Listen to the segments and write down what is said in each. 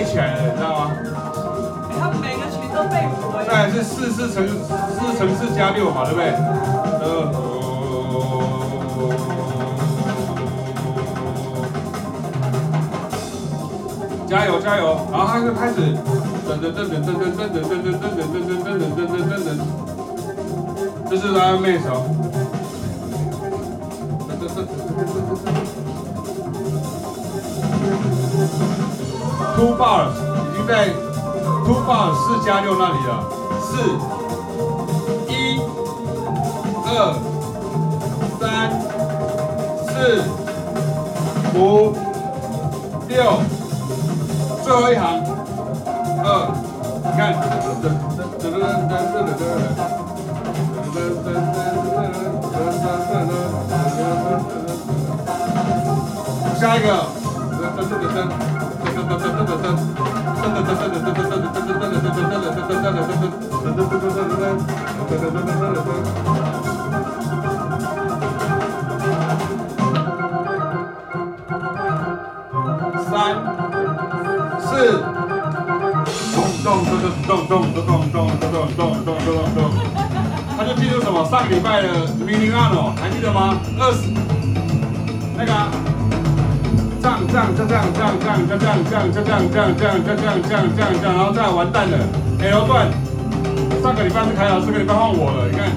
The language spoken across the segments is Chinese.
背起来了，你知道吗？他们每个曲都背谱了。再来是四四乘四乘四加六嘛，对不对？呃。加油加油！然后他就开始噔噔噔噔噔噔噔噔噔噔噔噔噔噔噔噔噔噔，这是他的妹手。噔噔噔噔噔噔噔。Two Bar 已经在 Two Bar 四加六那里了。四、一、二、三、四、五、六，最后一行。二，你看，噔噔噔噔噔噔噔。下一个，噔噔噔噔噔。他就记住什么？上个礼拜的明尼阿诺，还记得吗？二十，那个，这样这样这样这样这样这样这样这样这样这样这样这样这样，然后这样完蛋了。L 段，上个礼拜是凯老师，这个礼拜换我了。你看，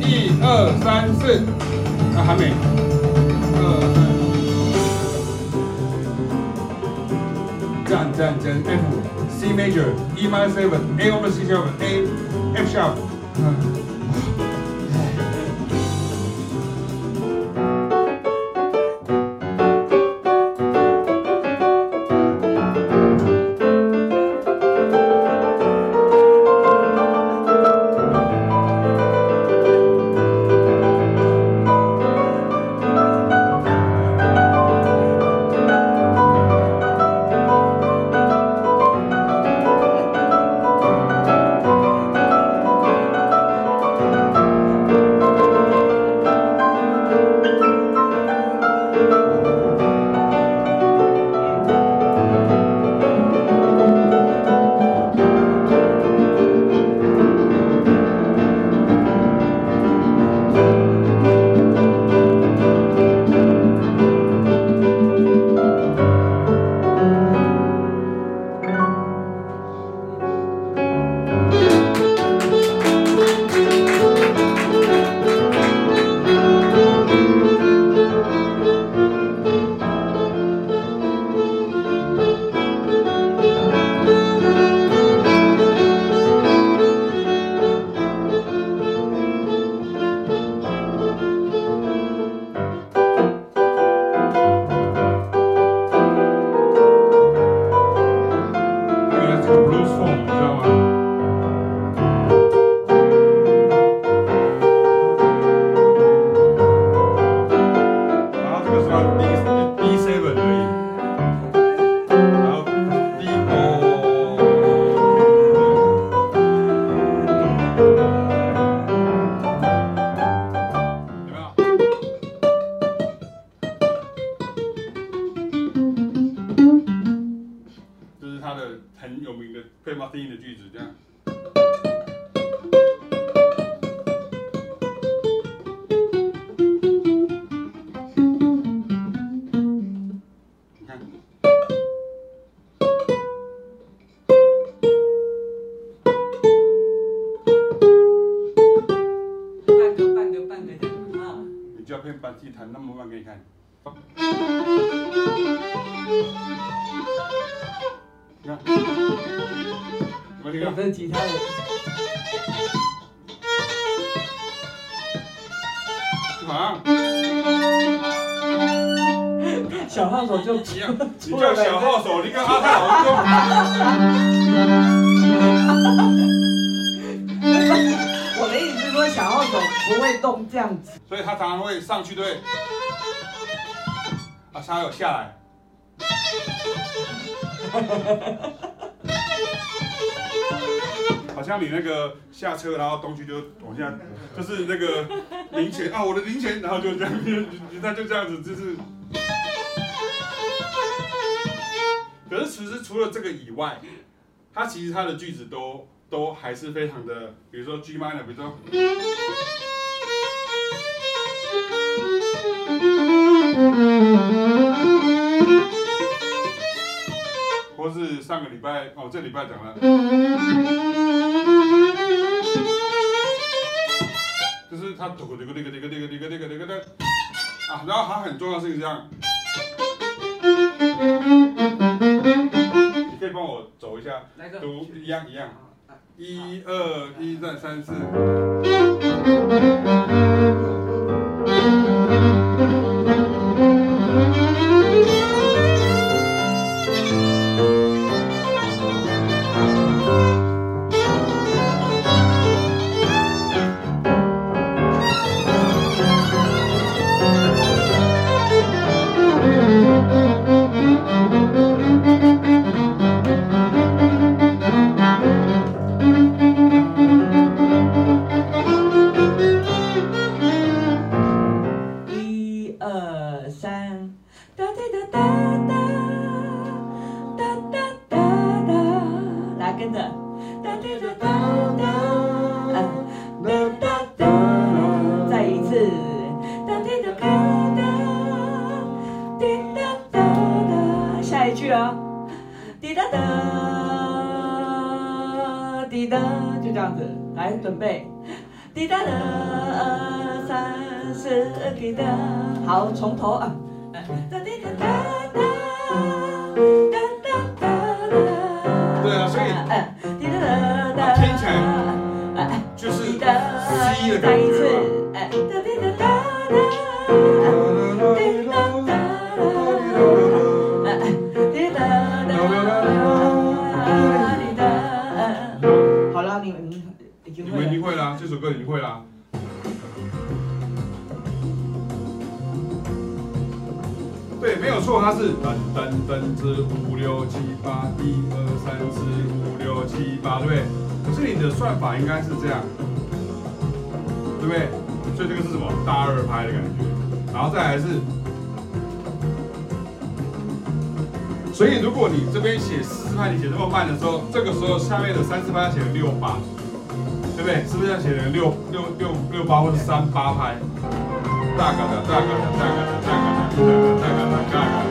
一二三四，啊还没。这样这样，F C major E minor seven A over C seven A F sharp 嗯。put my thing to Jesus. 个一分吉他的。小号手就急 了，你叫小号手，你跟阿泰好像。我的意思是说，小号手不会动这样子，所以他常常会上去对，啊，他有下来。好像你那个下车，然后东西就往下，就是那个零钱啊，我的零钱，然后就这样，那就这样子，就是。可是其实除了这个以外，它其实它的句子都都还是非常的，比如说 G minor，比如说。上个礼拜哦这礼拜讲了。就是他吐这个这个这个这个这个这个这个这个啊然后还很重要是这样。你可以帮我走一下来个？读一样一样。一二一二三四。准备。滴答答，三四滴答。好，从头啊。哒滴，哒哒哒哒。对啊，所以。滴答答答。听起来，就是 C 的感。三分之五六七八，一二三四五六七八，对不对？可是你的算法应该是这样，对不对？所以这个是什么？大二拍的感觉，然后再来是，所以如果你这边写四拍，你写这么慢的时候，这个时候下面的三四拍要写成六八，对不对？是不是要写成六六六六八或者三八拍？大嘎的，大嘎的，大嘎的，大嘎的，大嘎的，大嘎的，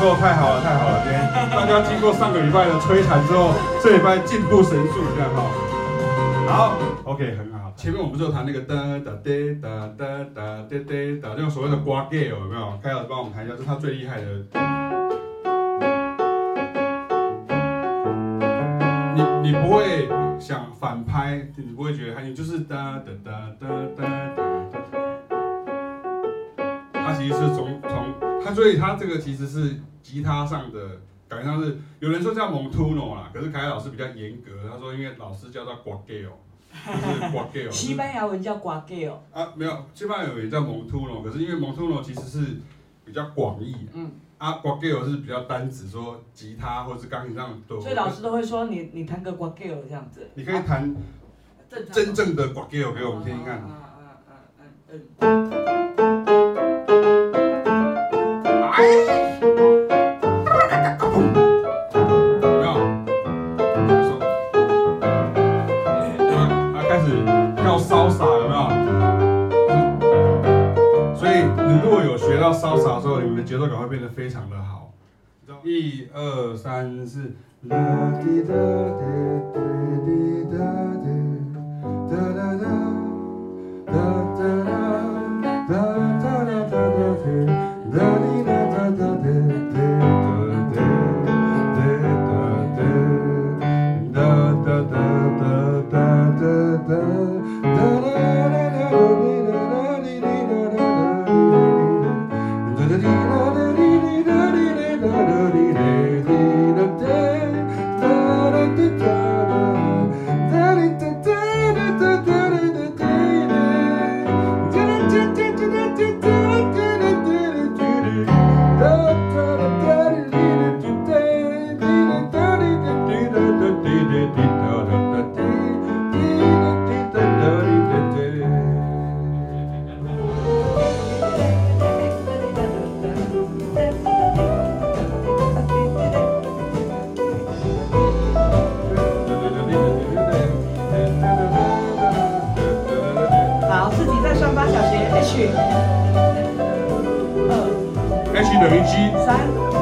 说太好了，太好了！今天大家经过上个礼拜的摧残之后，这礼拜进步神速，这样哈。好，OK，很好。前面我们就弹那个哒哒哒哒哒哒哒哒哒，那种所谓的瓜 g 有没有？开老帮我们弹一下，这是他最厉害的。你你不会想反拍，你不会觉得他你就是哒哒哒哒哒哒。他其实是从从他所以他这个其实是吉他上的感觉上是有人说叫蒙突诺啦，可是凯凯老师比较严格，他说因为老师叫他挂 gay 哦，就是挂 gay 哦。西班牙文叫挂 gay 哦。啊，没有，西班牙文也叫蒙突诺，可是因为蒙突诺其实是比较广义。嗯。啊，挂 gay 是比较单指说吉他或者是钢琴上都。所以老师都会说你你弹个挂 gay 这样子。你可以弹真正的挂 gay 给我们听听看。啊啊啊嗯嗯。哎。一二三四。H 等于 G，三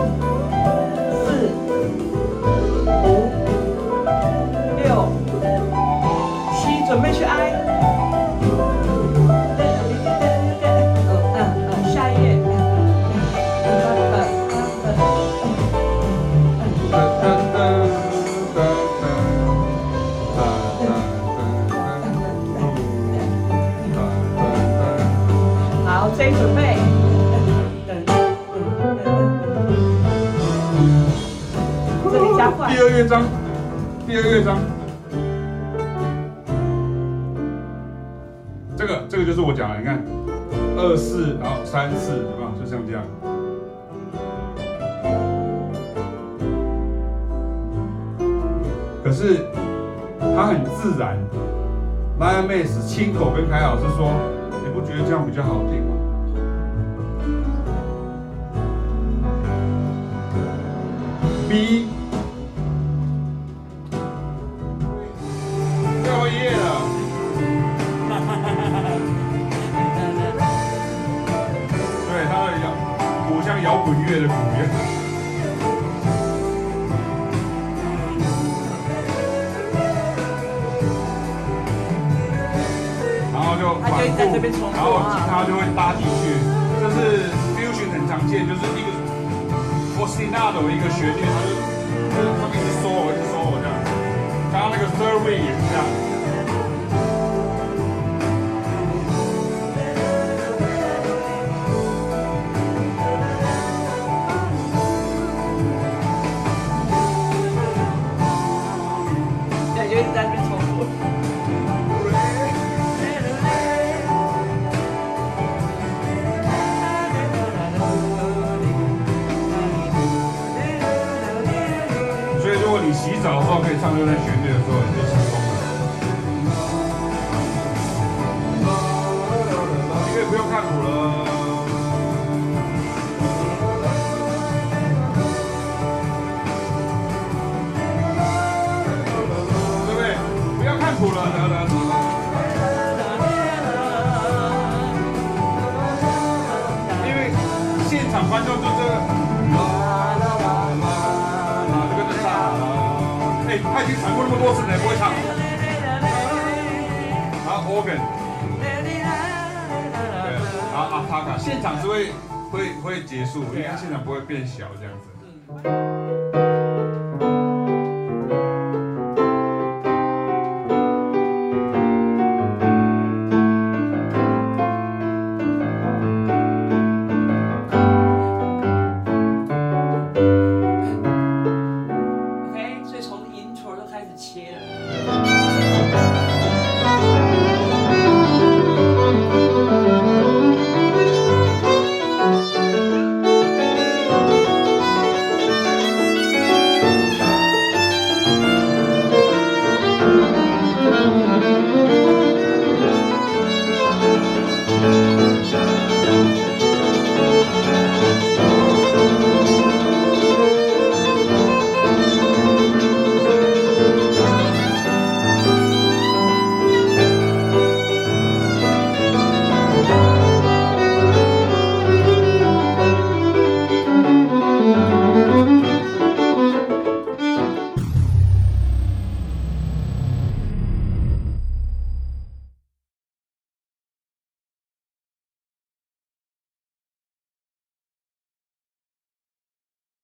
第。二乐章，第二乐章，这个这个就是我讲的，你看，二四，然后三四，有没有？就像这样。可是它很自然。Lion Bass 亲口跟凯老师说：“你不觉得这样比较好听吗？”B，西娜的一个旋律，他就他他一直说我，一直说我这样。刚刚那个 third way 也是这样。小号可以唱这段旋过那么多次了，不会唱。好，organ，对，好啊，他卡现场是会会会结束，因为他现场不会变小这样子。